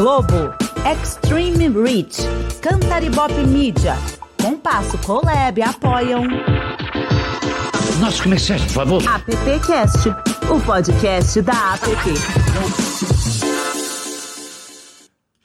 Globo, Extreme Reach, Cantaribop Media, Compasso Colab apoiam. Nossos comerciais, por favor. AppCast, o podcast da App.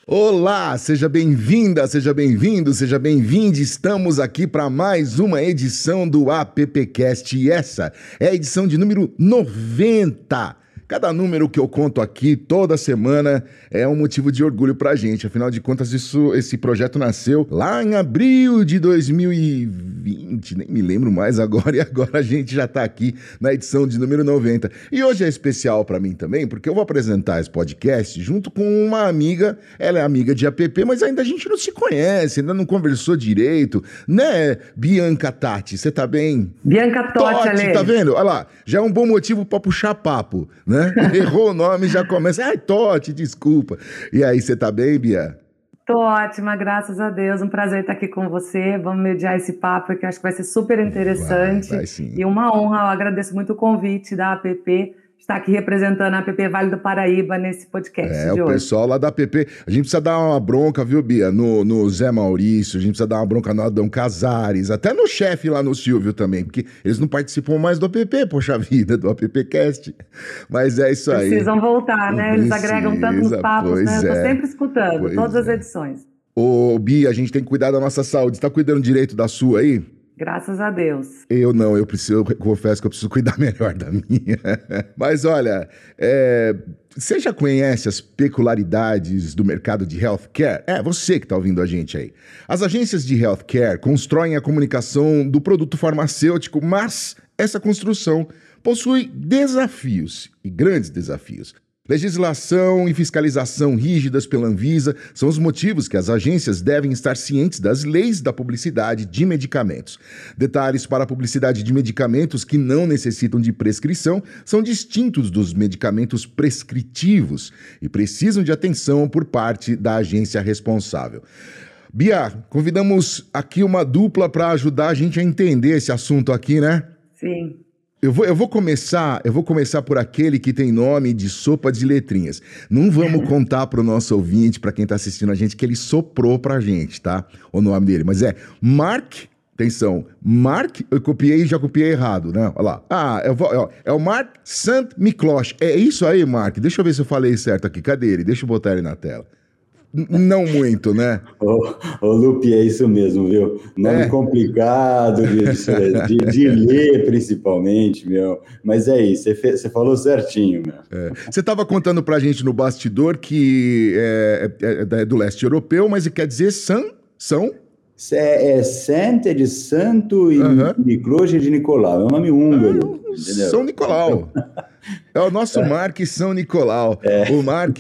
Olá, seja bem-vinda, seja bem-vindo, seja bem-vinde. Estamos aqui para mais uma edição do AppCast e essa é a edição de número 90. Cada número que eu conto aqui toda semana é um motivo de orgulho pra gente. Afinal de contas, isso, esse projeto nasceu lá em abril de 2020, nem me lembro mais agora, e agora a gente já tá aqui na edição de número 90. E hoje é especial para mim também, porque eu vou apresentar esse podcast junto com uma amiga, ela é amiga de app, mas ainda a gente não se conhece, ainda não conversou direito, né, Bianca Tati? Você tá bem? Bianca Totti, Totti, tá vendo? Olha lá, já é um bom motivo para puxar papo, né? Né? Errou o nome já começa. Ai, Totti, desculpa. E aí, você tá bem, Bia? Tô ótima, graças a Deus. Um prazer estar aqui com você. Vamos mediar esse papo que acho que vai ser super interessante. Vai, vai. E uma honra. Eu agradeço muito o convite da APP está aqui representando a APP Vale do Paraíba nesse podcast é, o hoje. pessoal lá da APP. A gente precisa dar uma bronca, viu, Bia? No, no Zé Maurício, a gente precisa dar uma bronca no Adão Casares, até no chefe lá no Silvio também, porque eles não participam mais do APP, poxa vida, do AppCast. Mas é isso aí. Precisam voltar, né? Eles agregam tanto nos papos, né? Eu tô é. sempre escutando, Pois todas as é. edições. Ô, Bia, a gente tem que cuidar da nossa saúde. Você tá cuidando direito da sua aí? Graças a Deus. Eu não, eu preciso, eu confesso que eu preciso cuidar melhor da minha. Mas olha, é, você já conhece as peculiaridades do mercado de healthcare? É, você que está ouvindo a gente aí. As agências de healthcare constroem a comunicação do produto farmacêutico, mas essa construção possui desafios e grandes desafios. Legislação e fiscalização rígidas pela Anvisa são os motivos que as agências devem estar cientes das leis da publicidade de medicamentos. Detalhes para a publicidade de medicamentos que não necessitam de prescrição são distintos dos medicamentos prescritivos e precisam de atenção por parte da agência responsável. Bia, convidamos aqui uma dupla para ajudar a gente a entender esse assunto aqui, né? Sim. Eu vou, eu vou começar, eu vou começar por aquele que tem nome de sopa de letrinhas. Não vamos contar para o nosso ouvinte, para quem está assistindo a gente, que ele soprou para a gente, tá? O nome dele, mas é Mark. Atenção, Mark, eu copiei e já copiei errado, né? Olha lá. Ah, eu vou, ó, é o Mark Saint Miklosh. É isso aí, Mark. Deixa eu ver se eu falei certo aqui. Cadê ele? Deixa eu botar ele na tela. Não muito, né? Ô, ô Lupe, é isso mesmo, viu? Nome É. complicado de, de- de ler, principalmente, meu. Mas é isso, você, falou certinho, meu. É. Você estava contando pra gente no bastidor que é, é- é do leste europeu, mas quer dizer San, são É, é Santa de Santo e Aham. Nicloge de Nicolau. É um nome húngaro, entendeu? São Nicolau. É o nosso Mark São Nicolau. O Mark,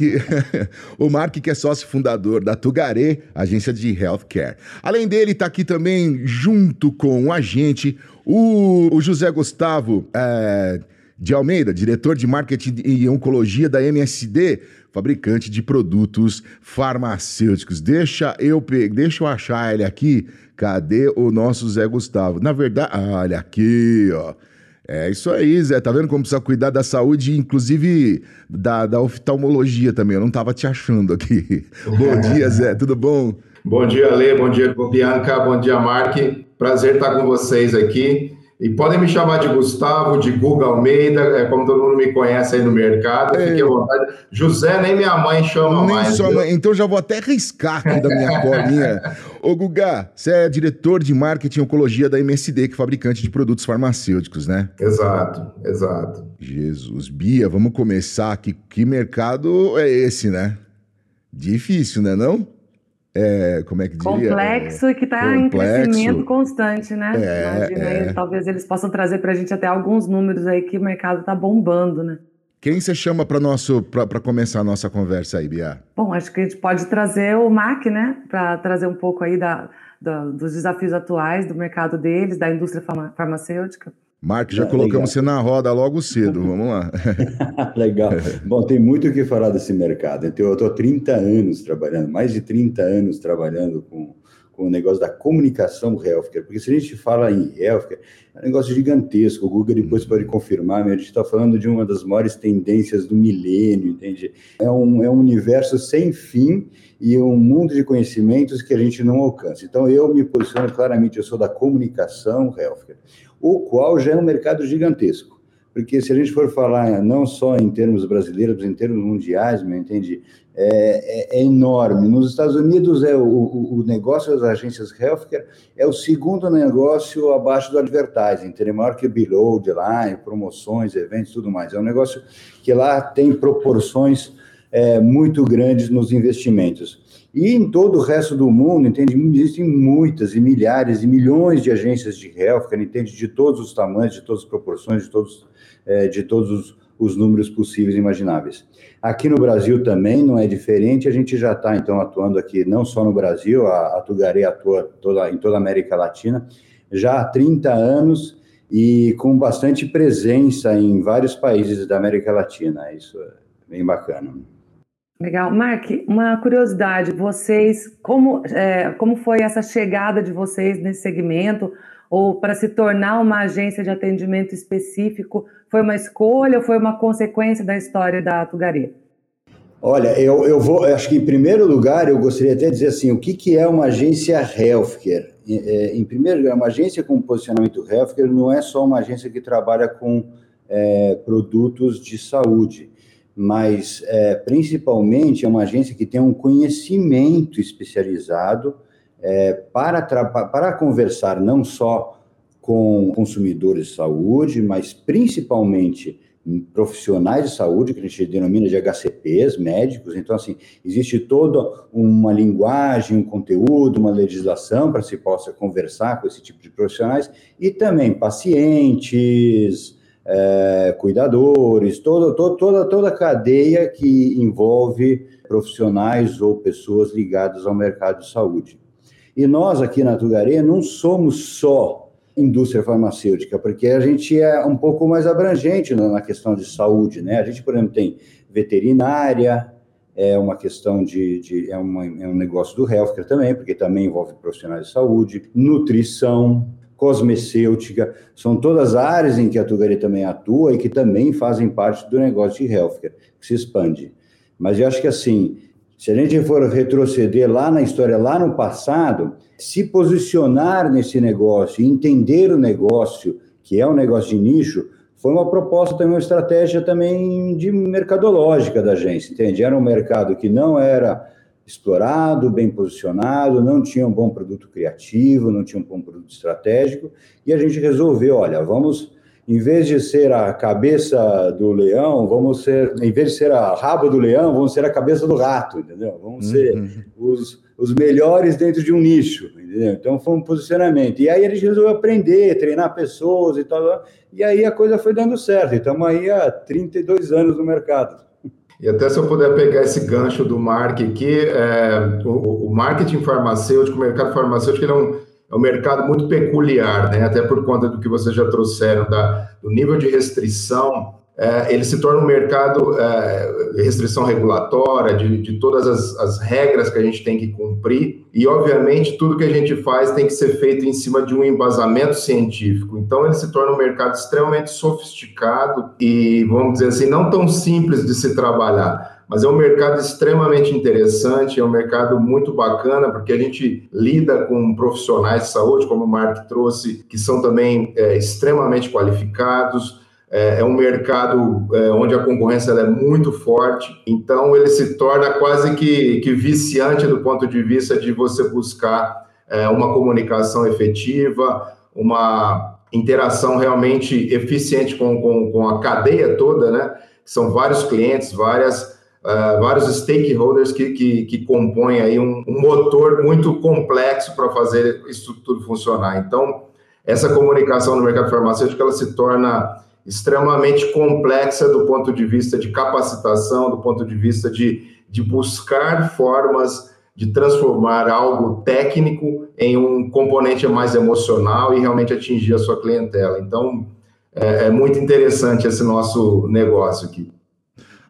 o Mark que é sócio fundador da Tugaré, agência de healthcare. Além dele, está aqui também, junto com a gente, o, o José Gustavo é, de Almeida, diretor de marketing e oncologia da MSD, fabricante de produtos farmacêuticos. Deixa eu, pe- deixa eu achar ele aqui. Cadê o nosso Zé Gustavo? Na verdade, ah, olha aqui, ó. É isso aí, Zé. Tá vendo como precisa cuidar da saúde, inclusive da, da oftalmologia também. Eu não tava te achando aqui. Bom dia, Zé. Tudo bom? Bom dia, Lê. Bom dia, Bianca. Bom dia, Mark. Prazer estar com vocês aqui. E podem me chamar de Gustavo, de Guga Almeida, é como todo mundo me conhece aí no mercado. Fique à vontade. José, nem minha mãe chama Nem mais. sua mãe. Então já vou até riscar aqui da minha colinha. Ô, Guga, você é diretor de marketing e oncologia da MSD, que é fabricante de produtos farmacêuticos, né? Exato, exato. Jesus, Bia, vamos começar aqui. Que mercado é esse, né? Difícil, né, não? É, como é que diria? Complexo e que está em crescimento constante, né? É, Imagina aí, é. talvez eles possam trazer para a gente até alguns números aí que o mercado está bombando, né? Quem você chama para nosso para começar a nossa conversa aí, Bia? Bom, acho que a gente pode trazer o MAC, né? Para trazer um pouco aí da, da- dos desafios atuais do mercado deles, da indústria farma- farmacêutica. Mark, já Ah, colocamos você legal. na roda logo cedo, vamos lá. Legal. Bom, tem muito o que falar desse mercado. Então, eu estou há 30 anos trabalhando, mais de 30 anos trabalhando com, com o negócio da comunicação healthcare, porque se a gente fala em healthcare, é um negócio gigantesco, o Google depois uhum. pode confirmar, mas a gente está falando de uma das maiores tendências do milênio, entende? É um, é um universo sem fim e um mundo de conhecimentos que a gente não alcança. Então, eu me posiciono claramente, eu sou da comunicação healthcare, o qual já é um mercado gigantesco porque se a gente for falar não só em termos brasileiros, mas em termos mundiais, me entende, é, é, é, enorme. Nos Estados Unidos, é o, o, negócio das agências healthcare é o segundo negócio abaixo do advertising, tem maior que below de lá, promoções, eventos, tudo mais. É um negócio que lá tem proporções é, muito grandes nos investimentos. E em todo o resto do mundo, entende, existem muitas e milhares e milhões de agências de healthcare, entende, de todos os tamanhos, de todas as proporções, de todos é, de todos os, os, números possíveis e imagináveis. Aqui no Brasil também não é diferente, a gente já está, então, atuando aqui, não só no Brasil, a, a Tugaré atua toda, em toda a América Latina, já há 30 anos e com bastante presença em vários países da América Latina. Isso é bem bacana. Legal. Mark, uma curiosidade, vocês, como, é, como foi essa chegada de vocês nesse segmento? ou para se tornar uma agência de atendimento específico? Foi uma escolha ou foi uma consequência da história da Tugaré? Olha, eu, eu vou, acho que em primeiro lugar eu gostaria até de dizer assim, o que, que é uma agência healthcare? É, em primeiro lugar, uma agência com posicionamento healthcare não é só uma agência que trabalha com é, produtos de saúde, mas é, principalmente é uma agência que tem um conhecimento especializado é, para, para conversar não só com consumidores de saúde, mas principalmente profissionais de saúde, que a gente denomina de HCPs, médicos. Então, assim, existe toda uma linguagem, um conteúdo, uma legislação para se possa conversar com esse tipo de profissionais, e também pacientes, é, cuidadores, toda, toda, toda, toda a cadeia que envolve profissionais ou pessoas ligadas ao mercado de saúde. E nós aqui na Tugaré não somos só indústria farmacêutica, porque a gente é um pouco mais abrangente na questão de saúde, né? A gente, por exemplo, tem veterinária, é uma questão de, de é, uma, é, um negócio do healthcare também, porque também envolve profissionais de saúde, nutrição, cosmecêutica, são todas áreas em que a Tugaré também atua e que também fazem parte do negócio de healthcare, que se expande. Mas eu acho que assim, se a gente for retroceder lá na história, lá no passado, se posicionar nesse negócio, entender o negócio, que é um negócio de nicho, foi uma proposta também, uma estratégia também de mercadológica da agência, entende? Era um mercado que não era explorado, bem posicionado, não tinha um bom produto criativo, não tinha um bom produto estratégico, e a gente resolveu, olha, vamos em vez de ser a cabeça do leão, vamos ser, em vez de ser a rabo do leão, vamos ser a cabeça do rato, entendeu? Vamos ser uhum. os, os melhores dentro de um nicho, entendeu? Então foi um posicionamento. E aí a gente resolveu aprender, treinar pessoas e tal, e aí a coisa foi dando certo. E estamos aí há 32 anos no mercado. E até se eu puder pegar esse gancho do Mark aqui, é, o, o, marketing farmacêutico, o mercado farmacêutico, é um é um mercado muito peculiar, né? até por conta do que vocês já trouxeram, da, do nível de restrição, é, ele se torna um mercado, é, restrição regulatória, de, de todas as, as, regras que a gente tem que cumprir, e obviamente tudo que a gente faz tem que ser feito em cima de um embasamento científico. Então ele se torna um mercado extremamente sofisticado e, vamos dizer assim, não tão simples de se trabalhar mas é um mercado extremamente interessante, é um mercado muito bacana, porque a gente lida com profissionais de saúde, como o Mark trouxe, que são também é, extremamente qualificados. É, é um mercado é, onde a concorrência é muito forte, então ele se torna quase que, que viciante do ponto de vista de você buscar é, uma comunicação efetiva, uma interação realmente eficiente com, com, com a cadeia toda, né? São vários clientes, várias uh, vários stakeholders que, que, que compõem aí um, um motor muito complexo para fazer isso tudo funcionar. Então, essa comunicação no mercado farmacêutico ela se torna extremamente complexa do ponto de vista de capacitação, do ponto de vista de, de buscar formas de transformar algo técnico em um componente mais emocional e realmente atingir a sua clientela. Então, é, é muito interessante esse nosso negócio aqui.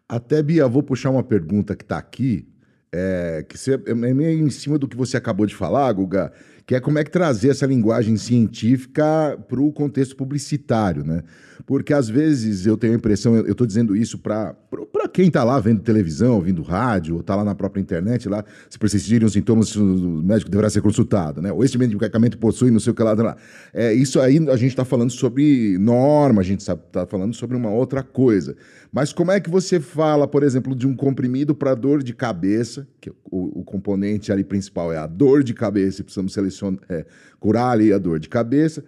Até, Bia, vou puxar uma pergunta que está aqui. é, que você, é meio em cima do que você acabou de falar, Guga, que é como é que trazer essa linguagem científica para o contexto publicitário, né? Porque às vezes eu tenho a impressão, eu estou dizendo isso para quem está lá vendo televisão, ouvindo rádio, ou está lá na própria internet, lá, se persistirem os sintomas, o médico deverá ser consultado, né? Ou esse medicamento possui não sei o que lá. lá. É, isso aí a gente está falando sobre norma, a gente está falando sobre uma outra coisa. Mas como é que você fala, por exemplo, de um comprimido para dor de cabeça, que o, o, componente ali principal é a dor de cabeça, precisamos selecionar, é, curar ali a dor de cabeça,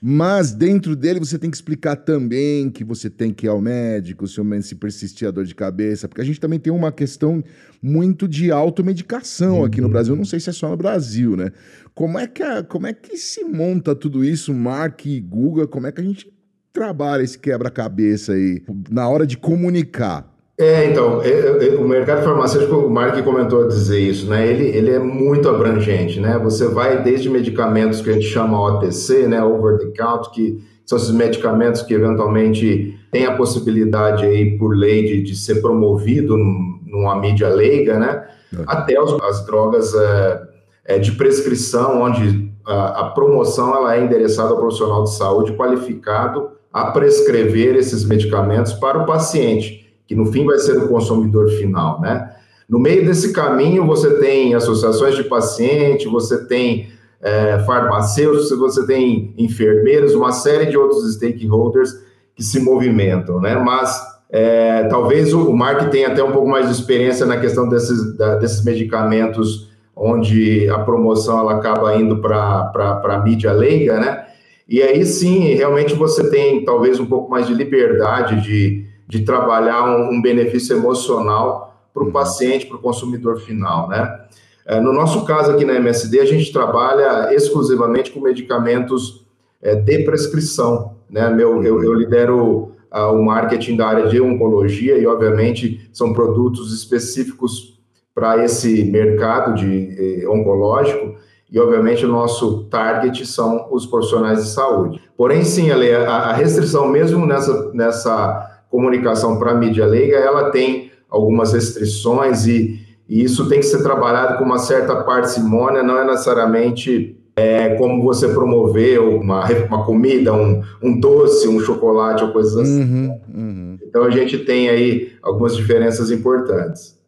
mas dentro dele você tem que explicar também que você tem que ir ao médico se, se persistir a dor de cabeça, porque a gente também tem uma questão muito de automedicação aqui no uhum. Brasil. Não sei se é só no Brasil, né? Como é que, a, como é que se monta tudo isso, Mark e Guga? Como é que a gente trabalha esse quebra-cabeça aí na hora de comunicar? É, então, é, é, o mercado farmacêutico, o Mark comentou a dizer isso, né? Ele, ele é muito abrangente, né? Você vai desde medicamentos que a gente chama OTC, né? Over the counter, que são esses medicamentos que eventualmente têm a possibilidade aí, por lei, de, de ser promovido numa mídia leiga, né? É. Até os, as drogas é, é, de prescrição, onde a, a promoção ela é endereçada ao profissional de saúde qualificado a prescrever esses medicamentos para o paciente que no fim vai ser o consumidor final, né? No meio desse caminho, você tem associações de paciente, você tem é, farmacêuticos, você tem enfermeiros, uma série de outros stakeholders que se movimentam, né? Mas é, talvez o, Mark tenha até um pouco mais de experiência na questão desses, da, desses medicamentos onde a promoção ela acaba indo para a mídia leiga, né? E aí sim, realmente você tem talvez um pouco mais de liberdade de de trabalhar um, um benefício emocional para o uhum. paciente, para o consumidor final, né? É, no nosso caso aqui na MSD, a gente trabalha exclusivamente com medicamentos é, de prescrição, né? Meu, eu, eu lidero uh, o marketing da área de oncologia e, obviamente, são produtos específicos para esse mercado de eh, oncológico e, obviamente, o nosso target são os profissionais de saúde. Porém, sim, Ale, a, a restrição, mesmo nessa, nessa comunicação para a mídia leiga, ela tem algumas restrições e, e, isso tem que ser trabalhado com uma certa parcimônia, não é necessariamente é, como você promover uma, uma comida, um, um doce, um chocolate ou coisas assim. Uhum, uhum. Então a gente tem aí algumas diferenças importantes.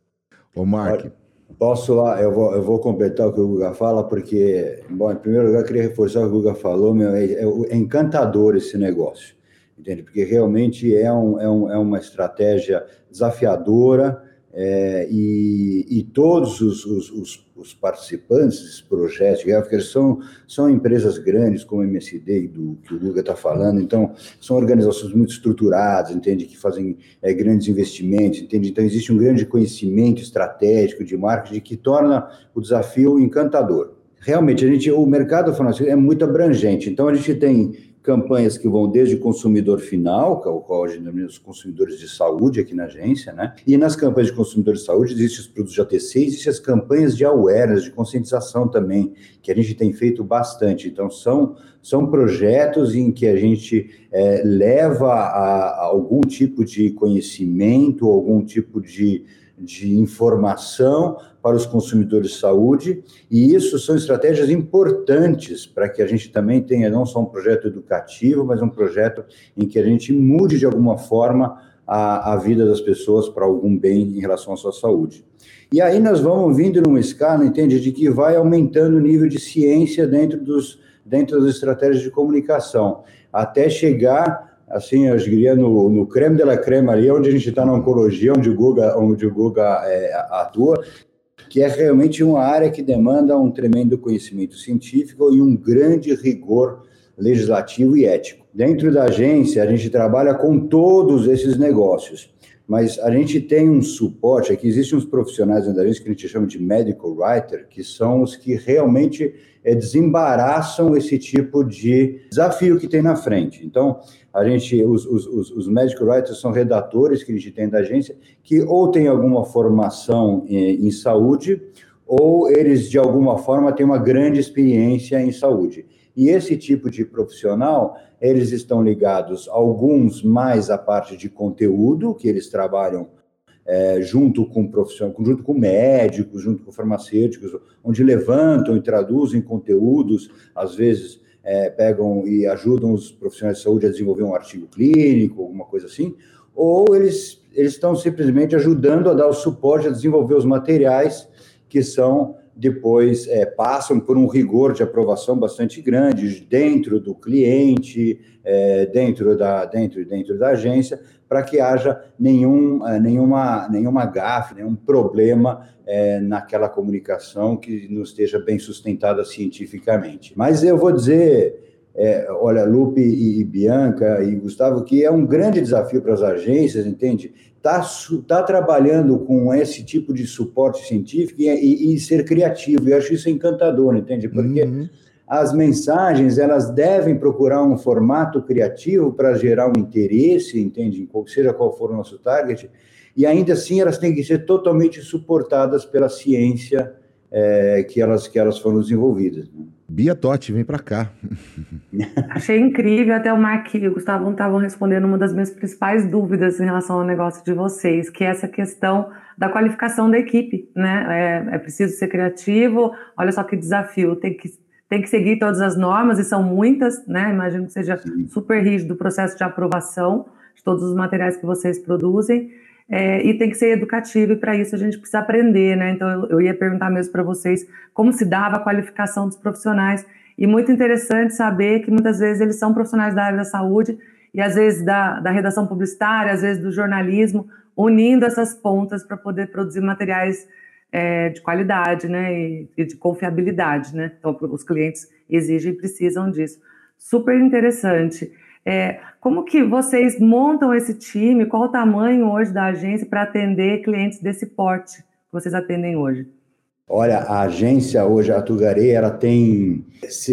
Ô, Mark. Posso lá, eu vou, eu vou completar o que o Guga fala, porque, bom, em primeiro lugar, eu queria reforçar o que o Guga falou, meu, é, é encantador esse negócio entende? Porque realmente é, um, é, um, é uma estratégia desafiadora é, e, e, todos os, os, os, os, participantes desse projeto healthcare são, são empresas grandes, como a MSD, do, que o Guga está falando, então são organizações muito estruturadas, entende? Que fazem é, grandes investimentos, entende? Então existe um grande conhecimento estratégico de marketing que torna o desafio encantador. Realmente, a gente, o mercado farmacêutico é muito abrangente, então a gente tem campanhas que vão desde o consumidor final, que é o qual a gente denomina os consumidores de saúde aqui na agência, né? E nas campanhas de consumidor de saúde existem os produtos de ATC, existem as campanhas de awareness, de conscientização também, que a gente tem feito bastante. Então, são, são projetos em que a gente é, leva a, a algum tipo de conhecimento, algum tipo de de informação para os consumidores de saúde, e isso são estratégias importantes para que a gente também tenha não só um projeto educativo, mas um projeto em que a gente mude de alguma forma a, a vida das pessoas para algum bem em relação à sua saúde. E aí nós vamos vindo numa escala, entende, de que vai aumentando o nível de ciência dentro, dos, dentro das estratégias de comunicação, até chegar assim, eu diria, no, no creme de la creme ali, onde a gente está na oncologia, onde o Guga, onde o Guga é, atua, que é realmente uma área que demanda um tremendo conhecimento científico e um grande rigor legislativo e ético. Dentro da agência, a gente trabalha com todos esses negócios, mas a gente tem um suporte, aqui existem uns profissionais da agência que a gente chama de medical writer, que são os que realmente é, desembaraçam esse tipo de desafio que tem na frente. Então, a gente, os, os, os medical writers são redatores que a gente tem da agência, que ou têm alguma formação em, em saúde, ou eles, de alguma forma, têm uma grande experiência em saúde. E esse tipo de profissional, eles estão ligados, alguns mais à parte de conteúdo, que eles trabalham é, junto com profissionais, junto com médicos, junto com farmacêuticos, onde levantam e traduzem conteúdos, às vezes é, pegam e ajudam os profissionais de saúde a desenvolver um artigo clínico, alguma coisa assim, ou eles, eles estão simplesmente ajudando a dar o suporte a desenvolver os materiais que são depois é, passam por um rigor de aprovação bastante grande dentro do cliente, é, dentro, da, dentro, dentro da agência, para que haja nenhum, é, nenhuma, nenhuma gafe, nenhum problema é, naquela comunicação que não esteja bem sustentada cientificamente. Mas eu vou dizer é, olha, Lupe e, Bianca e Gustavo, que é um grande desafio para as agências, entende? Tá, tá trabalhando com esse tipo de suporte científico e, e, e ser criativo. Eu acho isso encantador, entende? Porque uhum. as mensagens elas devem procurar um formato criativo para gerar um interesse, entende? Seja qual for o nosso target, e ainda assim elas têm que ser totalmente suportadas pela ciência é, que, elas, que elas foram desenvolvidas. Né? Bia Totti, vem para cá. Achei incrível, até o Mark e o Gustavo estavam respondendo uma das minhas principais dúvidas em relação ao negócio de vocês, que é essa questão da qualificação da equipe, né? É, é preciso ser criativo, olha só que desafio, tem que, tem que seguir todas as normas, e são muitas, né? Imagino que seja super rígido o processo de aprovação de todos os materiais que vocês produzem, é, e tem que ser educativo, e para isso a gente precisa aprender, né? Então eu, ia perguntar mesmo para vocês como se dava a qualificação dos profissionais, e muito interessante saber que muitas vezes eles são profissionais da área da saúde e às vezes da, da redação publicitária, às vezes do jornalismo, unindo essas pontas para poder produzir materiais é, de qualidade, né? E, e de confiabilidade, né? Então os clientes exigem e precisam disso. Super interessante. É, como que vocês montam esse time? Qual o tamanho hoje da agência para atender clientes desse porte que vocês atendem hoje? Olha, a agência hoje, a Tugaré, ela tem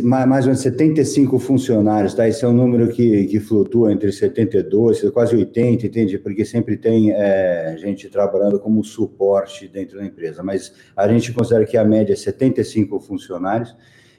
mais ou menos 75 funcionários, tá? Esse é um número que, que flutua entre 72, quase 80, entende? Porque sempre tem é, gente trabalhando como suporte dentro da empresa. Mas a gente considera que a média é 75 funcionários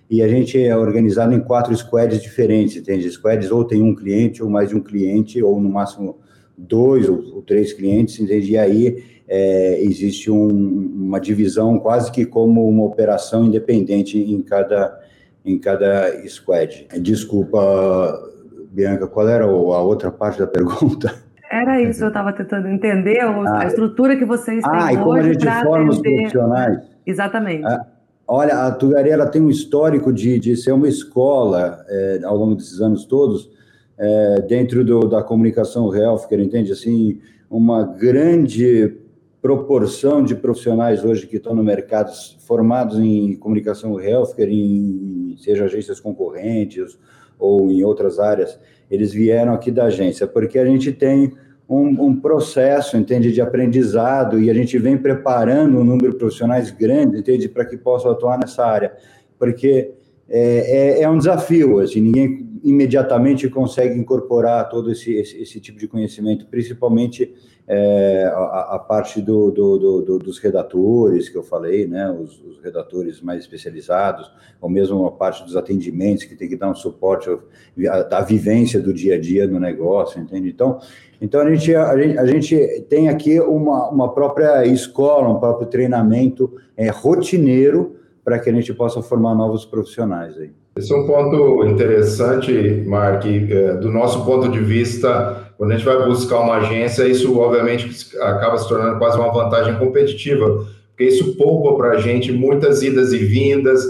e a gente é organizado em quatro squads diferentes, entende? Squads ou tem um cliente, ou mais de um cliente, ou no máximo dois ou, três clientes, entende? E aí é, existe um, uma divisão quase que como uma operação independente em cada, em cada squad. Desculpa, Bianca, qual era a outra parte da pergunta? Era isso, eu estava tentando entender a ah, estrutura que vocês têm ah, hoje. Ah, e como a gente forma os profissionais. Exatamente. Ah, Olha, a Tugaré ela tem um histórico de, de ser uma escola é, ao longo desses anos todos, é, dentro do, da comunicação healthcare, entende? Assim, uma grande proporção de profissionais hoje que estão no mercado formados em comunicação healthcare, em, seja agências concorrentes ou em outras áreas, eles vieram aqui da agência, porque a gente tem um, um, processo, entende, de aprendizado e a gente vem preparando um número de profissionais grande, entende, para que possam atuar nessa área, porque é, é, é, um desafio, assim, ninguém imediatamente consegue incorporar todo esse, esse, esse tipo de conhecimento, principalmente é, a, a, parte do, do, do, dos redatores que eu falei, né, os, os, redatores mais especializados, ou mesmo a parte dos atendimentos que tem que dar um suporte à, vivência do dia a dia no negócio, entende? Então, então a gente, a gente, a gente tem aqui uma, uma própria escola, um próprio treinamento é, rotineiro para que a gente possa formar novos profissionais aí. Esse é um ponto interessante, Mark, é, do nosso ponto de vista, quando a gente vai buscar uma agência, isso obviamente acaba se tornando quase uma vantagem competitiva, porque isso poupa para a gente muitas idas e vindas,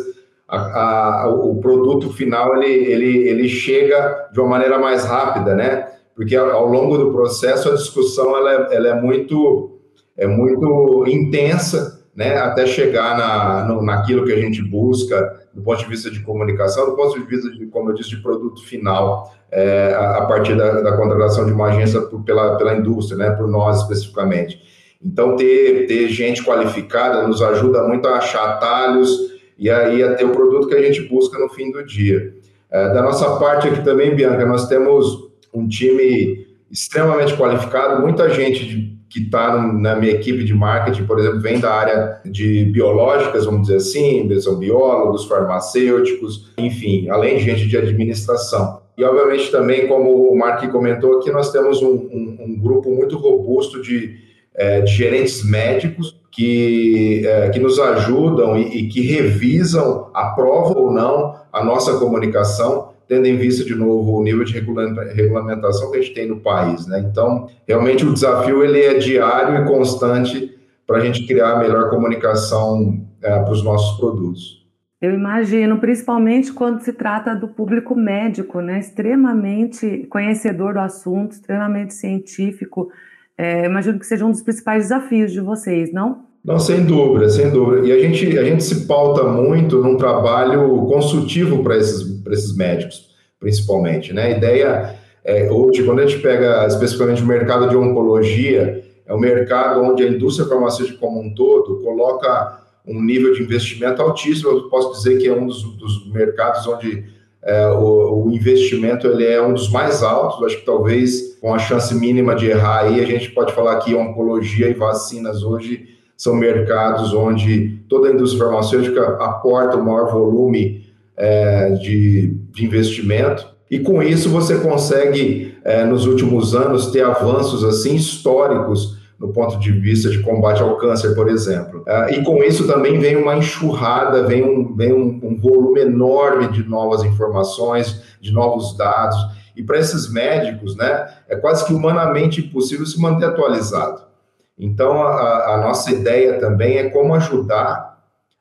a, a, o produto final ele, ele, ele chega de uma maneira mais rápida, né? Porque ao, longo do processo a discussão ela é, ela é muito é muito intensa, né? Até chegar na, no, naquilo que a gente busca do ponto de vista de comunicação, do ponto de vista, de, como eu disse, de produto final, é, a, a, partir da, da, contratação de uma agência por, pela, pela indústria, né, por nós especificamente. Então, ter, ter gente qualificada nos ajuda muito a achar atalhos e aí a ter o produto que a gente busca no fim do dia. É, da nossa parte aqui também, Bianca, nós temos um time extremamente qualificado, muita gente de que está na minha equipe de marketing, por exemplo, vem da área de biológicas, vamos dizer assim, são biólogos, farmacêuticos, enfim, além de gente de administração. E, obviamente, também, como o Mark comentou aqui, nós temos um, um, um grupo muito robusto de, é, de gerentes médicos que, é, que nos ajudam e, e que revisam, aprovam ou não a nossa comunicação, tendo em vista, de novo, o nível de regulamentação que a gente tem no país. Né? Então, realmente, o desafio ele é diário e constante para a gente criar a melhor comunicação é, para os nossos produtos. Eu imagino, principalmente quando se trata do público médico, né? extremamente conhecedor do assunto, extremamente científico. É, imagino que seja um dos principais desafios de vocês, não? Não, sem dúvida, sem dúvida. E a gente, a gente se pauta muito num trabalho consultivo para esses, esses médicos, principalmente. Né? A ideia é, hoje, quando a gente pega especificamente o mercado de oncologia, é um mercado onde a indústria farmacêutica como um todo coloca um nível de investimento altíssimo. Eu posso dizer que é um dos, dos mercados onde é, o, o, investimento ele é um dos mais altos. acho que talvez com a chance mínima de errar aí, a gente pode falar que oncologia e vacinas hoje são mercados onde toda a indústria farmacêutica aporta o maior volume é, de, de investimento. E com isso você consegue, é, nos últimos anos, ter avanços assim históricos no ponto de vista de combate ao câncer, por exemplo. Uh, e com isso também vem uma enxurrada, vem, um, vem um, um volume enorme de novas informações, de novos dados. E para esses médicos, né, é quase que humanamente impossível se manter atualizado. Então, a, a nossa ideia também é como ajudar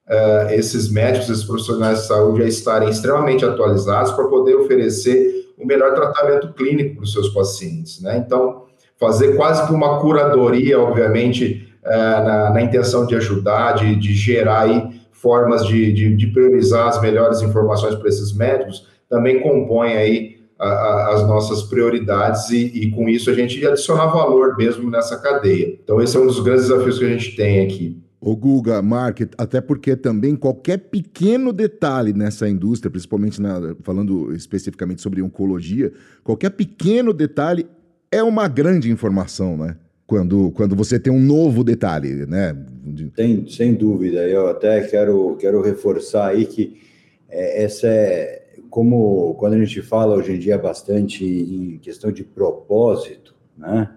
uh, esses médicos, esses profissionais de saúde a estarem extremamente atualizados para poder oferecer o melhor tratamento clínico para os seus pacientes. Né? Então, fazer quase que uma curadoria, obviamente, é, na, na, intenção de ajudar, de, de gerar aí formas de, de, de, priorizar as melhores informações para esses médicos, também compõe aí a, a, as nossas prioridades e, e, com isso a gente adicionar valor mesmo nessa cadeia. Então esse é um dos grandes desafios que a gente tem aqui. O Guga, Mark, até porque também qualquer pequeno detalhe nessa indústria, principalmente na, falando especificamente sobre oncologia, qualquer pequeno detalhe é uma grande informação, né? Quando, quando você tem um novo detalhe, né? Sem, sem dúvida. Eu até quero, quero reforçar aí que é, essa é como quando a gente fala hoje em dia bastante em questão de propósito, né?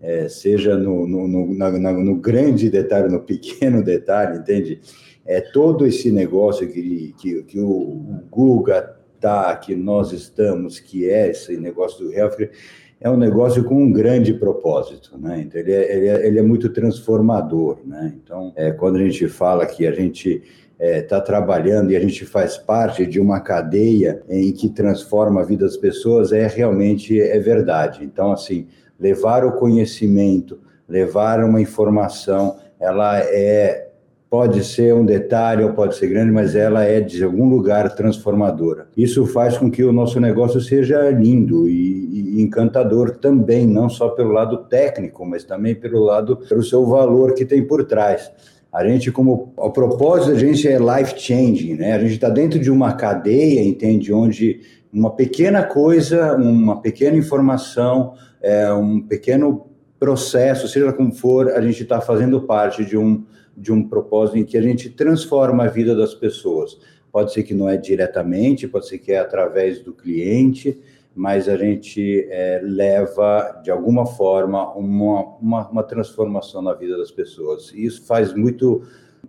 É, seja no, no, no, na, no, grande detalhe, no pequeno detalhe, entende? É todo esse negócio que, que, que o, Guga tá, que nós estamos, que é esse negócio do healthcare, é um negócio com um grande propósito, né? Então, ele é, ele é, ele é muito transformador, né? Então, é, quando a gente fala que a gente está é, tá trabalhando e a gente faz parte de uma cadeia em que transforma a vida das pessoas, é realmente é verdade. Então, assim, levar o conhecimento, levar uma informação, ela é pode ser um detalhe ou pode ser grande, mas ela é de algum lugar transformadora. Isso faz com que o nosso negócio seja lindo e, e encantador também, não só pelo lado técnico, mas também pelo lado pelo seu valor que tem por trás. A gente, como o propósito da gente é life changing, né? A gente está dentro de uma cadeia, entende, onde uma pequena coisa, uma pequena informação, é, um pequeno processo, seja como for, a gente está fazendo parte de um de um propósito em que a gente transforma a vida das pessoas. Pode ser que não é diretamente, pode ser que é através do cliente, mas a gente é, leva, de alguma forma, uma, uma, uma, transformação na vida das pessoas. E isso faz muito.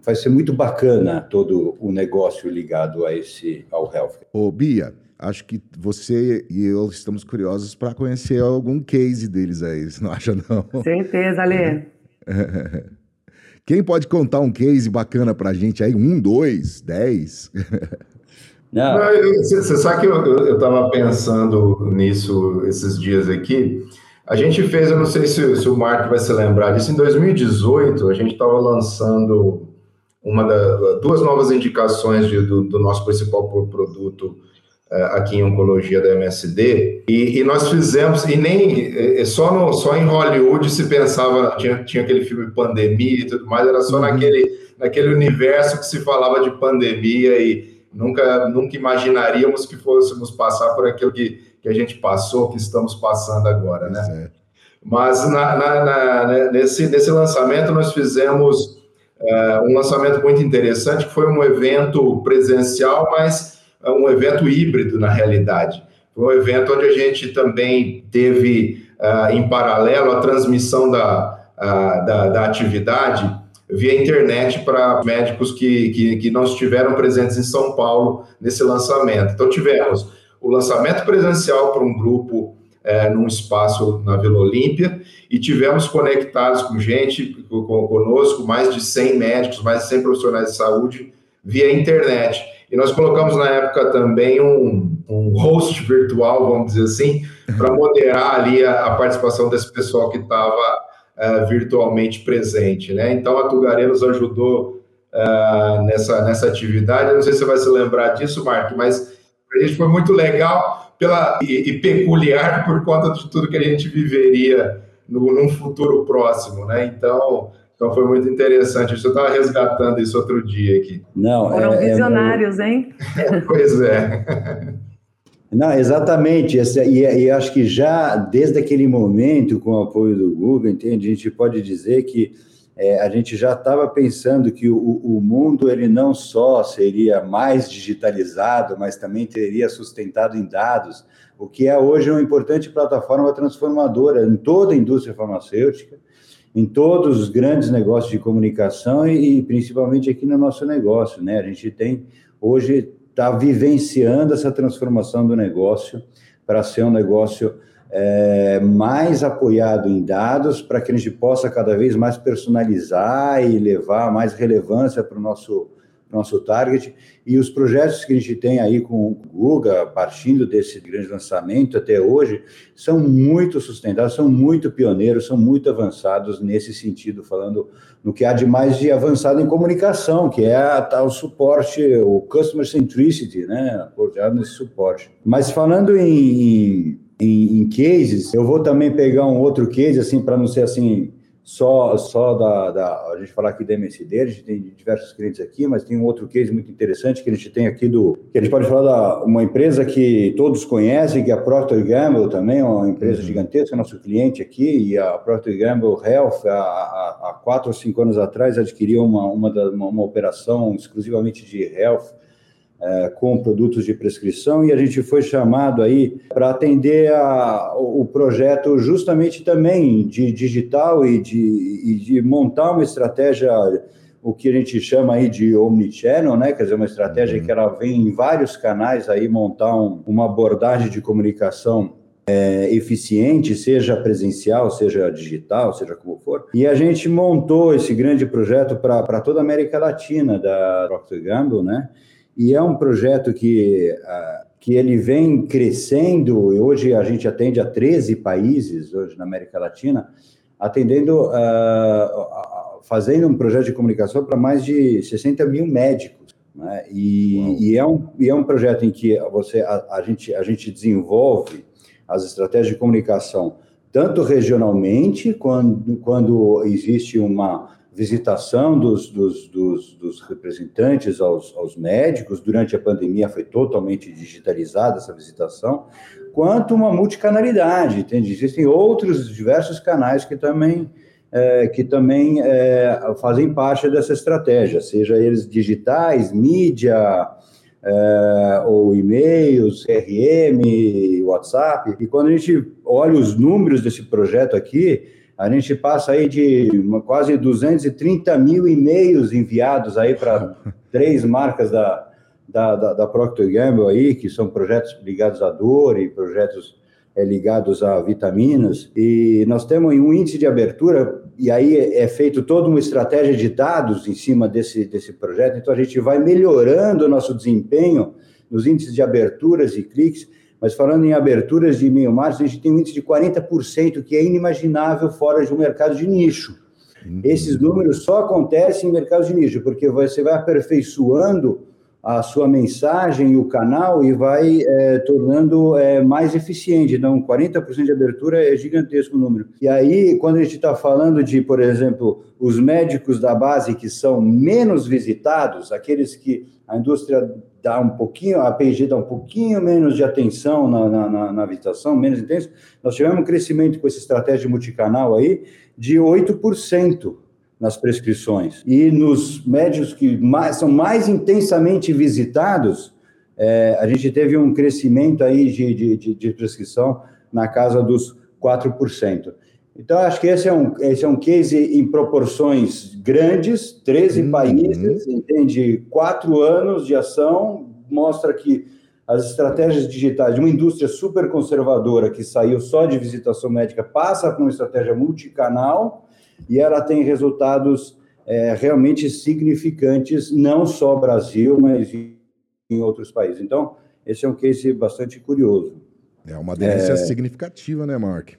Vai ser muito bacana todo o negócio ligado a esse ao health. Ô, Bia, acho que você e eu estamos curiosos para conhecer algum case deles aí, você não acha não? Certeza, Alê. Quem pode contar um case bacana para a gente aí? Um, dois, dez? Você sabe que eu estava pensando nisso esses dias aqui. A gente fez, eu não sei se, se o Marco vai se lembrar disso, em 2018 a gente estava lançando uma da, duas novas indicações de, do, do, nosso principal produto é, aqui em oncologia da MSD, e, e, nós fizemos, e nem só, no, só em Hollywood se pensava, tinha, tinha aquele filme Pandemia e tudo mais, era só uhum. naquele, naquele universo que se falava de pandemia e nunca, nunca imaginaríamos que fôssemos passar por aquilo que, que a gente passou, que estamos passando agora, né? Mas na, na, na, né, nesse, nesse lançamento nós fizemos uh, um lançamento muito interessante, que foi um evento presencial, mas é um evento híbrido na realidade. Foi um evento onde a gente também teve uh, em paralelo a transmissão da, uh, da, da atividade via internet para médicos que, que, que não estiveram presentes em São Paulo nesse lançamento. Então, tivemos o lançamento presencial para um grupo é, num espaço na Vila Olímpia e tivemos conectados com gente, com, conosco, mais de 100 médicos, mais de 100 profissionais de saúde via internet. E nós colocamos na época também um, um host virtual, vamos dizer assim, para moderar ali a, a, participação desse pessoal que estava uh, virtualmente presente. Né? Então a Tugaré nos ajudou uh, nessa, nessa atividade. Eu não sei se você vai se lembrar disso, Mark, mas a gente foi muito legal pela, e, e, peculiar por conta de tudo que a gente viveria no, num futuro próximo. Né? Então. Então foi muito interessante. Você estava resgatando isso outro dia aqui. Não, Foram é, é visionários, é... hein? pois é. Não, exatamente. Essa, e, e, acho que já desde aquele momento, com o apoio do Google, entende, a gente pode dizer que é, a gente já estava pensando que o, o, mundo ele não só seria mais digitalizado, mas também teria sustentado em dados, o que é hoje uma importante plataforma transformadora em toda a indústria farmacêutica, em todos os grandes negócios de comunicação e, e principalmente aqui no nosso negócio, né? A gente tem hoje está vivenciando essa transformação do negócio para ser um negócio é, mais apoiado em dados, para que a gente possa cada vez mais personalizar e levar mais relevância para o nosso nosso target. E os projetos que a gente tem aí com o Guga, partindo desse grande lançamento até hoje, são muito sustentáveis, são muito pioneiros, são muito avançados nesse sentido, falando no que há de mais de avançado em comunicação, que é a tal suporte, o customer centricity, né? Apoiado nesse suporte. Mas falando em, em, em cases, eu vou também pegar um outro case, assim, para não ser assim só, só da, da, A gente falar aqui da MSD, a gente tem diversos clientes aqui, mas tem um outro case muito interessante que a gente tem aqui do. que a gente pode falar da uma empresa que todos conhecem, que é a Procter Gamble também, uma empresa uhum. gigantesca, nosso cliente aqui, e a Procter Gamble Health, há, há, há quatro ou cinco anos atrás, adquiriu uma, uma, da, uma, uma operação exclusivamente de health é, com produtos de prescrição e a gente foi chamado aí para atender a, o projeto justamente também de digital e de, e de montar uma estratégia o que a gente chama aí de omnichannel, né? Quer dizer, uma estratégia uhum. que ela vem em vários canais aí montar um, uma abordagem de comunicação é, eficiente, seja presencial, seja digital, seja como for. E a gente montou esse grande projeto para toda a América Latina da Procter Gamble, né? E é um projeto que, uh, que ele vem crescendo, e hoje a gente atende a 13 países, hoje na América Latina, atendendo, uh, fazendo um projeto de comunicação para mais de 60 mil médicos. Né? E, e, é um, e é um projeto em que você, a, a, gente, a gente desenvolve as estratégias de comunicação tanto regionalmente, quando, quando existe uma visitação dos, dos, dos, dos representantes aos, aos, médicos, durante a pandemia foi totalmente digitalizada essa visitação, quanto uma multicanalidade, entende? Existem outros diversos canais que também, é, que também é, fazem parte dessa estratégia, seja eles digitais, mídia, é, ou e-mails, CRM, WhatsApp, e quando a gente olha os números desse projeto aqui, a gente passa aí de quase 230 mil e-mails enviados aí para três marcas da, da, da, da, Procter Gamble aí, que são projetos ligados à dor e projetos é, ligados a vitaminas. E nós temos um índice de abertura, e aí é feito toda uma estratégia de dados em cima desse, desse projeto. Então a gente vai melhorando o nosso desempenho nos índices de aberturas e cliques mas falando em aberturas de e-mail marketing, a gente tem um índice de 40%, que é inimaginável fora de um mercado de nicho. Uhum. Esses números só acontecem em mercados de nicho, porque você vai aperfeiçoando a sua mensagem e o canal e vai é, tornando é, mais eficiente. Então, 40% de abertura é gigantesco o número. E aí, quando a gente está falando de, por exemplo, os médicos da base que são menos visitados, aqueles que a indústria dá um pouquinho, a P&G dá um pouquinho menos de atenção na, na, na, visitação, menos intenso, nós tivemos um crescimento com essa estratégia multicanal aí de 8% nas prescrições. E nos médicos que mais, são mais intensamente visitados, é, a gente teve um crescimento aí de, de, de, de prescrição na casa dos 4%. Então, acho que esse é um, esse é um case em proporções grandes, 13 uhum. países, entende? Quatro anos de ação, mostra que as estratégias digitais de uma indústria super conservadora que saiu só de visitação médica passa para uma estratégia multicanal e ela tem resultados é, realmente significantes, não só Brasil, mas em outros países. Então, esse é um case bastante curioso. É uma aderência é, significativa, né, Mark?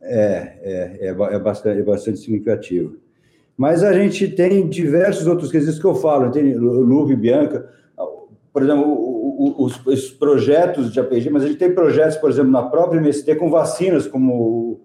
É, é, é, é, bastante, é bastante significativo. Mas a gente tem diversos outros cases que eu falo, tem Luve Bianca, por exemplo, os, os, projetos de APG, mas a gente tem projetos, por exemplo, na própria MST com vacinas, como o,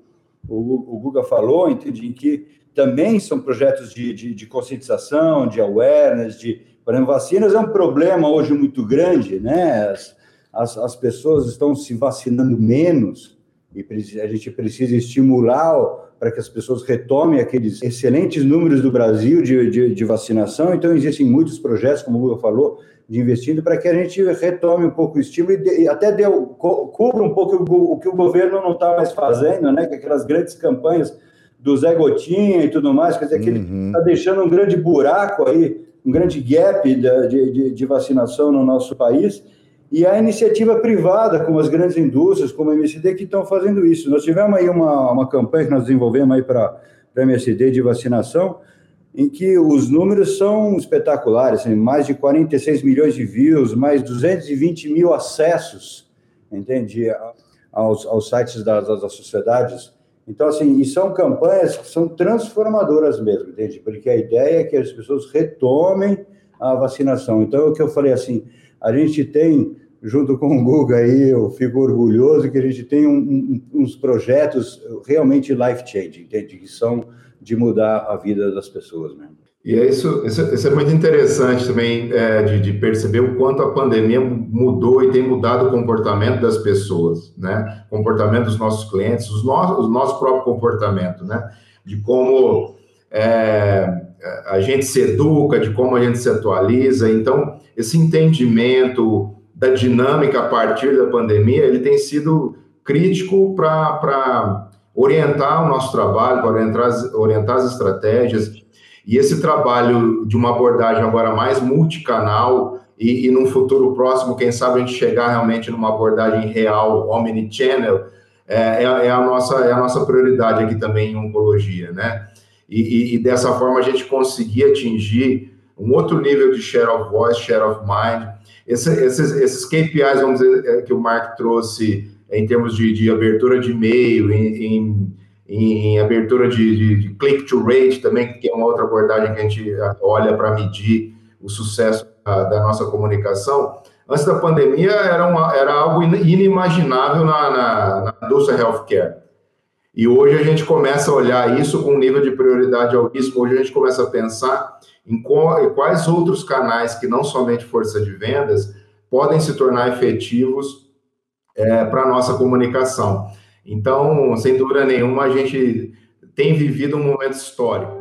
o, o Guga falou, entendi, em que também são projetos de, de, de, conscientização, de awareness, de, por exemplo, vacinas é um problema hoje muito grande, né? As, as, as pessoas estão se vacinando menos e a gente precisa estimular para que as pessoas retomem aqueles excelentes números do Brasil de, de, de vacinação. Então, existem muitos projetos, como o Guga falou, de investindo para que a gente retome um pouco o estímulo e, até deu, co, cubra um pouco o, o, que o governo não está mais fazendo, né? Que aquelas grandes campanhas do Zé Gotinha e tudo mais, quer dizer, que ele está uhum. deixando um grande buraco aí, um grande gap de, de, de, vacinação no nosso país, e a iniciativa privada, como as grandes indústrias, como a MSD, que estão fazendo isso. Nós tivemos aí uma, uma campanha que nós desenvolvemos aí para a MSD de vacinação, em que os números são espetaculares, assim, mais de 46 milhões de views, mais 220 mil acessos, entende, aos, aos sites das, das sociedades. Então, assim, e são campanhas que são transformadoras mesmo, entende? Porque a ideia é que as pessoas retomem a vacinação. Então, é o que eu falei assim, a gente tem, junto com o Guga aí, eu fico orgulhoso que a gente tem um, um, uns projetos realmente life-changing? Que são de mudar a vida das pessoas mesmo. E é isso, isso, isso é muito interessante também é, de, de, perceber o quanto a pandemia mudou e tem mudado o comportamento das pessoas, né? O comportamento dos nossos clientes, os nossos, o nosso próprio comportamento, né? De como é, a gente se educa, de como a gente se atualiza. Então, esse entendimento da dinâmica a partir da pandemia, ele tem sido crítico para orientar o nosso trabalho, para orientar, orientar as estratégias. E esse trabalho de uma abordagem agora mais multicanal e, e num futuro próximo, quem sabe a gente chegar realmente numa abordagem real, omnichannel, é, é, é, a, nossa, é a nossa prioridade aqui também em oncologia, né? E, e, dessa forma a gente conseguir atingir um outro nível de share of voice, share of mind. Esse, esses, esses KPIs, vamos dizer, é, que o Mark trouxe em termos de, de abertura de e-mail, em, em, em abertura de, de, de click-to-rate também, que é uma outra abordagem que a gente olha para medir o sucesso da, da, nossa comunicação. Antes da pandemia, era, uma, era algo inimaginável na, na, na indústria healthcare. E hoje a gente começa a olhar isso com um nível de prioridade altíssimo. Hoje a gente começa a pensar em quais outros canais, que não somente força de vendas, podem se tornar efetivos é, para a nossa comunicação. Então, sem dúvida nenhuma, a gente tem vivido um momento histórico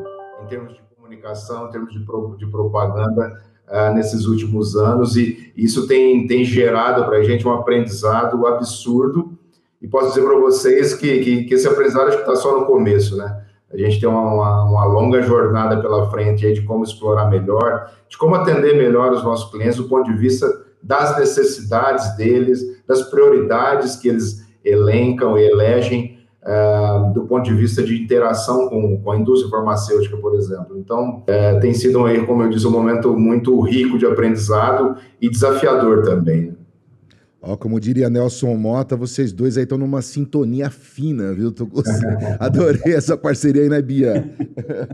em termos de comunicação, em termos de, pro, de propaganda uh, nesses últimos anos, e isso tem, tem gerado para a gente um aprendizado absurdo. E posso dizer para vocês que, que, que, esse aprendizado está só no começo, né? A gente tem uma, uma, uma, longa jornada pela frente aí de como explorar melhor, de como atender melhor os nossos clientes do ponto de vista das necessidades deles, das prioridades que eles elencam e elegem uh, do ponto de vista de interação com, com a indústria farmacêutica, por exemplo. Então, uh, tem sido, aí, como eu disse, um momento muito rico de aprendizado e desafiador também. Né? Ó, como diria Nelson Mota, vocês dois aí estão numa sintonia fina, viu? Tô Adorei essa parceria aí, né, Bia?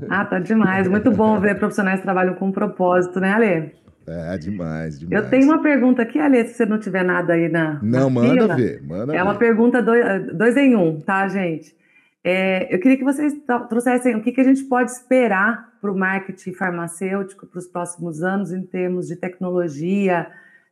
ah, tá demais. Muito bom ver profissionais que trabalham com propósito, né, Ale? É, demais, demais. Eu tenho uma pergunta aqui, Ale, se você não tiver nada aí na. Não, na manda fila. ver, manda É ver. uma pergunta dois, dois em um, tá, gente? É, eu queria que vocês trouxessem o que, que a gente pode esperar para o marketing farmacêutico para os próximos anos em termos de tecnologia,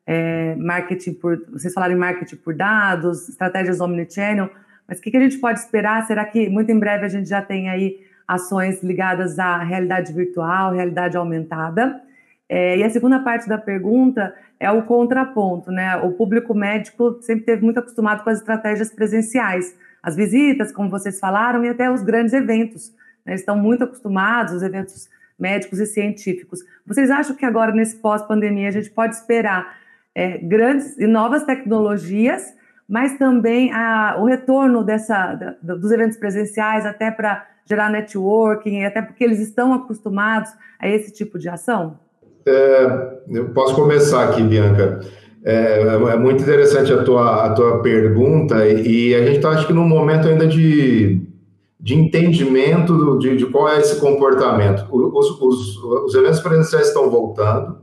é, marketing por. Vocês falaram em marketing por dados, estratégias omnichannel, mas o que, que a gente pode esperar? Será que muito em breve a gente já tem aí ações ligadas à realidade virtual, realidade aumentada? É, e a segunda parte da pergunta é o contraponto, né? O público médico sempre teve muito acostumado com as estratégias presenciais. as visitas, como vocês falaram, e até os grandes eventos. Né? Estão muito acostumados, os eventos médicos e científicos. Vocês acham que agora, nesse pós-pandemia, a gente pode esperar é, grandes e novas tecnologias, mas também a, o retorno dessa, da, dos eventos presenciais, até para gerar networking, até porque eles estão acostumados a esse tipo de ação? É, eu posso começar aqui, Bianca. É, é, muito interessante a tua, a tua pergunta e, e a gente está, acho que, num momento ainda de, de entendimento do, de, de, qual é esse comportamento. Os, os, os eventos presenciais estão voltando,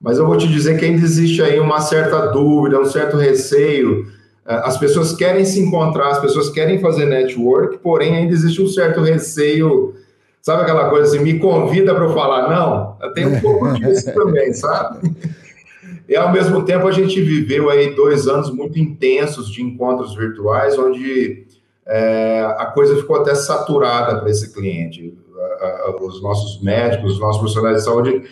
mas eu vou te dizer que ainda existe aí uma certa dúvida, um certo receio. É, as pessoas querem se encontrar, as pessoas querem fazer network, porém ainda existe um certo receio. Sabe aquela coisa assim, me convida para eu falar não? Tem um pouco disso também, sabe? E ao mesmo tempo a gente viveu aí dois anos muito intensos de encontros virtuais, onde é, a coisa ficou até saturada para esse cliente. Os nossos médicos, os nossos profissionais de saúde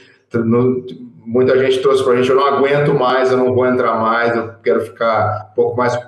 muita gente trouxe para a gente, eu não aguento mais, eu não vou entrar mais, eu quero ficar um pouco mais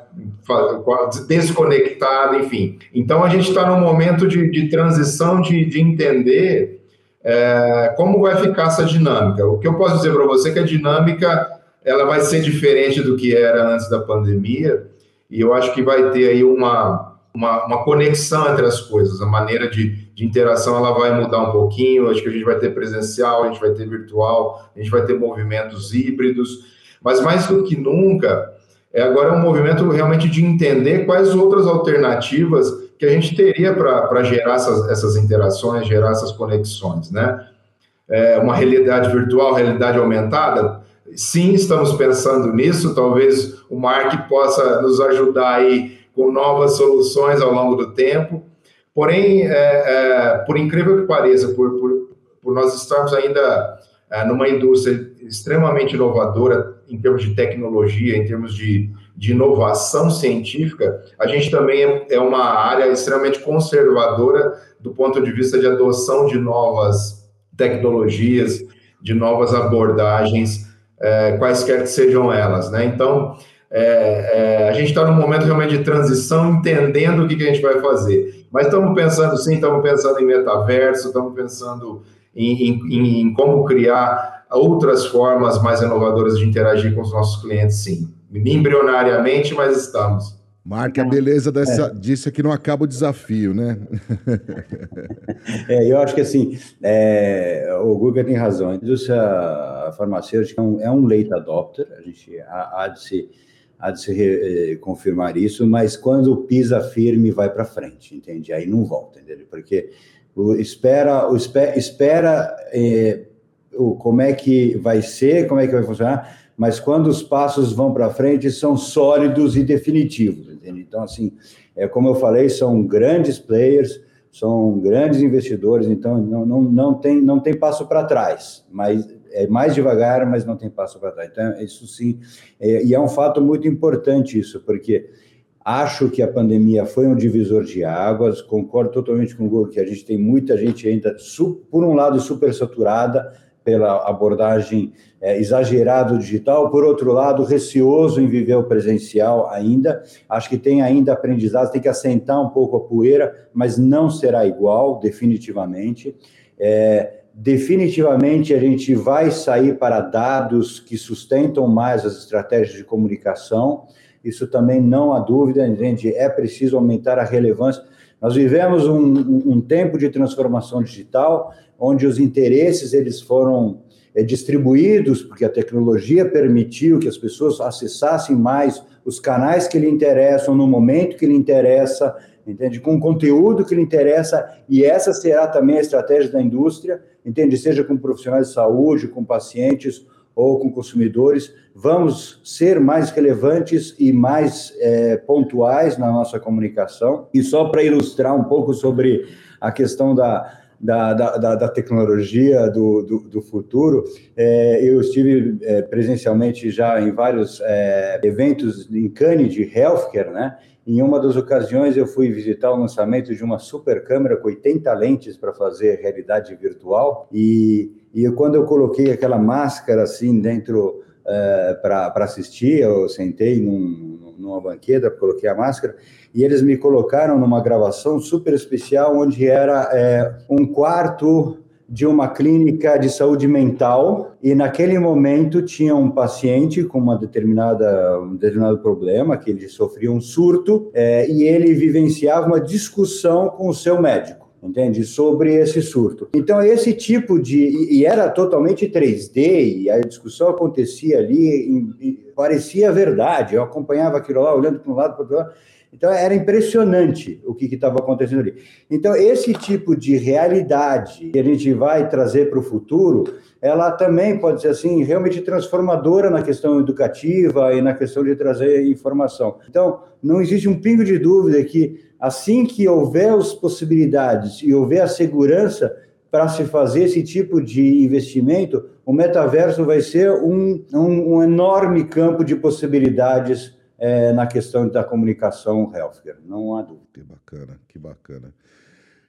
desconectado, enfim. Então, a gente está num momento de, de transição, de, de entender é, como vai ficar essa dinâmica. O que eu posso dizer para você é que a dinâmica ela vai ser diferente do que era antes da pandemia, e eu acho que vai ter aí uma, uma, uma, conexão entre as coisas, a maneira de, de interação ela vai mudar um pouquinho, acho que a gente vai ter presencial, a gente vai ter virtual, a gente vai ter movimentos híbridos, mas mais do que nunca, é agora um movimento realmente de entender quais outras alternativas que a gente teria para gerar essas, essas interações, gerar essas conexões, né? É uma realidade virtual, realidade aumentada, sim, estamos pensando nisso, talvez o Mark possa nos ajudar aí com novas soluções ao longo do tempo. Porém, é, é, por incrível que pareça, por, por, por nós estarmos ainda é, numa indústria extremamente inovadora em termos de tecnologia, em termos de, de inovação científica, a gente também é, é uma área extremamente conservadora do ponto de vista de adoção de novas tecnologias, de novas abordagens, é, quaisquer que sejam elas. Né? Então, é, é, a gente está num momento realmente de transição, entendendo o que, que a gente vai fazer. Mas estamos pensando sim, estamos pensando em metaverso, estamos pensando em, em, em, como criar outras formas mais inovadoras de interagir com os nossos clientes, sim. Embrionariamente, mas estamos. Marca a beleza dessa, é. disso é que não acaba o desafio, né? é, eu acho que assim, é, o Guga tem razão. A indústria farmacêutica é um, é um late adopter, a gente há, há de se há de se re, eh, confirmar isso, mas quando pisa firme vai para frente, entende? Aí não volta, entende? Porque o, espera, o, espera, espera eh, o, como é que vai ser, como é que vai funcionar, mas quando os passos vão para frente são sólidos e definitivos, entende? Então, assim, é, como eu falei, são grandes players, são grandes investidores, então não, não, não, tem, não tem passo para trás, mas é mais devagar, mas não tem passo para trás. Então, isso sim, é, e é um fato muito importante isso, porque acho que a pandemia foi um divisor de águas, concordo totalmente com o Google, que a gente tem muita gente ainda, por um lado, super saturada pela abordagem é, exagerada do digital, por outro lado, receoso em viver o presencial ainda. Acho que tem ainda aprendizado, tem que assentar um pouco a poeira, mas não será igual, definitivamente. É, definitivamente a gente vai sair para dados que sustentam mais as estratégias de comunicação. Isso também não há dúvida, gente, é preciso aumentar a relevância. Nós vivemos um, um tempo de transformação digital, onde os interesses eles foram é, distribuídos, porque a tecnologia permitiu que as pessoas acessassem mais os canais que lhe interessam no momento que lhe interessa, entende? Com o conteúdo que lhe interessa, e essa será também a estratégia da indústria, entende? Seja com profissionais de saúde, com pacientes ou com consumidores, vamos ser mais relevantes e mais é, pontuais na nossa comunicação. E só para ilustrar um pouco sobre a questão da, da, da, da tecnologia do, do, do futuro, é, eu estive é, presencialmente já em vários é, eventos em Cannes de healthcare, né? Em uma das ocasiões, eu fui visitar o lançamento de uma super câmera com 80 lentes para fazer realidade virtual. E, e quando eu coloquei aquela máscara assim dentro é, para assistir, eu sentei num, numa banqueta, coloquei a máscara, e eles me colocaram numa gravação super especial, onde era é, um quarto de uma clínica de saúde mental e naquele momento tinha um paciente com uma determinada um determinado problema que ele sofria um surto é, e ele vivenciava uma discussão com o seu médico entende? Sobre esse surto. Então, esse tipo de. E era totalmente 3D, e a discussão acontecia ali, e, parecia verdade. Eu acompanhava aquilo lá, olhando para um lado, para o outro. Então, era impressionante o que estava acontecendo ali. Então, esse tipo de realidade que a gente vai trazer para o futuro, ela também pode ser, assim, realmente transformadora na questão educativa e na questão de trazer informação. Então, não existe um pingo de dúvida que, assim que houver as possibilidades e houver a segurança para se fazer esse tipo de investimento, o metaverso vai ser um, um, um enorme campo de possibilidades é, na questão da comunicação healthcare, não há dúvida. Que bacana, que bacana.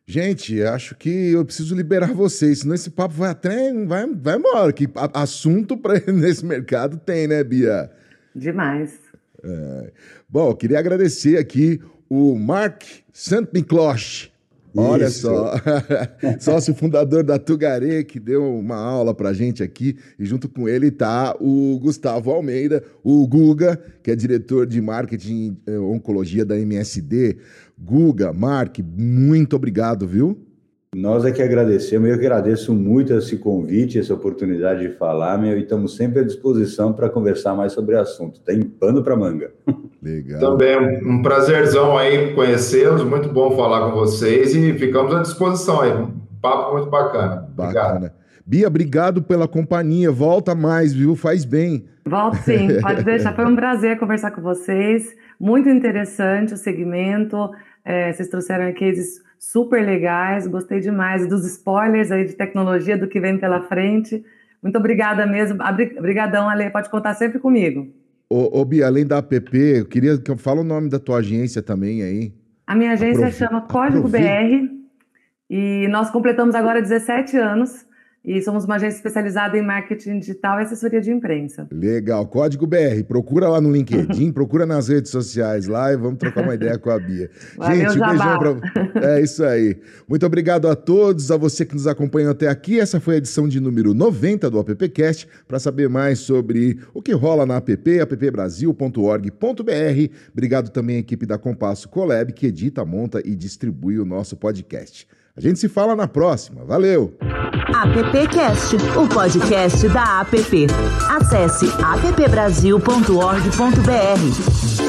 Gente, acho que eu preciso liberar vocês, senão esse papo vai até vai, vai embora. Que assunto para nesse mercado tem, né, Bia? Demais. É. Bom, queria agradecer aqui o Mark Saint-Micloche, Olha Isso. só, sócio fundador da Tugaré, que deu uma aula pra gente aqui, e junto com ele tá o Gustavo Almeida, o Guga, que é diretor de marketing e eh, oncologia da MSD. Guga, Mark, muito obrigado, viu? Nós é que agradecemos, eu que agradeço muito esse convite, essa oportunidade de falar, meu, e estamos sempre à disposição para conversar mais sobre o assunto. Tem pano para manga. Legal. Também um prazerzão aí conhecê-los, muito bom falar com vocês e ficamos à disposição aí. Um papo muito bacana. Bacana. Obrigado. Bia, obrigado pela companhia. Volta mais, viu? Faz bem. Volto sim, pode deixar. Foi um prazer conversar com vocês. Muito interessante o segmento. É, vocês trouxeram cases super legais, gostei demais dos spoilers aí de tecnologia, do que vem pela frente. Muito obrigada mesmo. Obrigadão, Ale, pode contar sempre comigo. Ô, ô Bia, além da app, eu queria que eu fale o nome da tua agência também aí. A minha agência Aprove... chama Código BR e nós completamos agora 17 anos e somos uma agência especializada em marketing digital e assessoria de imprensa. Legal. Código BR. Procura lá no LinkedIn, procura nas redes sociais lá e vamos trocar uma ideia com a Bia. Valeu, Gente, um beijão pra... É isso aí. Muito obrigado a todos, a você que nos acompanhou até aqui. Essa foi a edição de número 90 do AppCast. Para saber mais sobre o que rola na app, appbrasil.org.br. Obrigado também à equipe da Compasso Colab, que edita, monta e distribui o nosso podcast. A gente se fala na próxima. Valeu! AppCast, o podcast da App. Acesse appbrasil.org.br.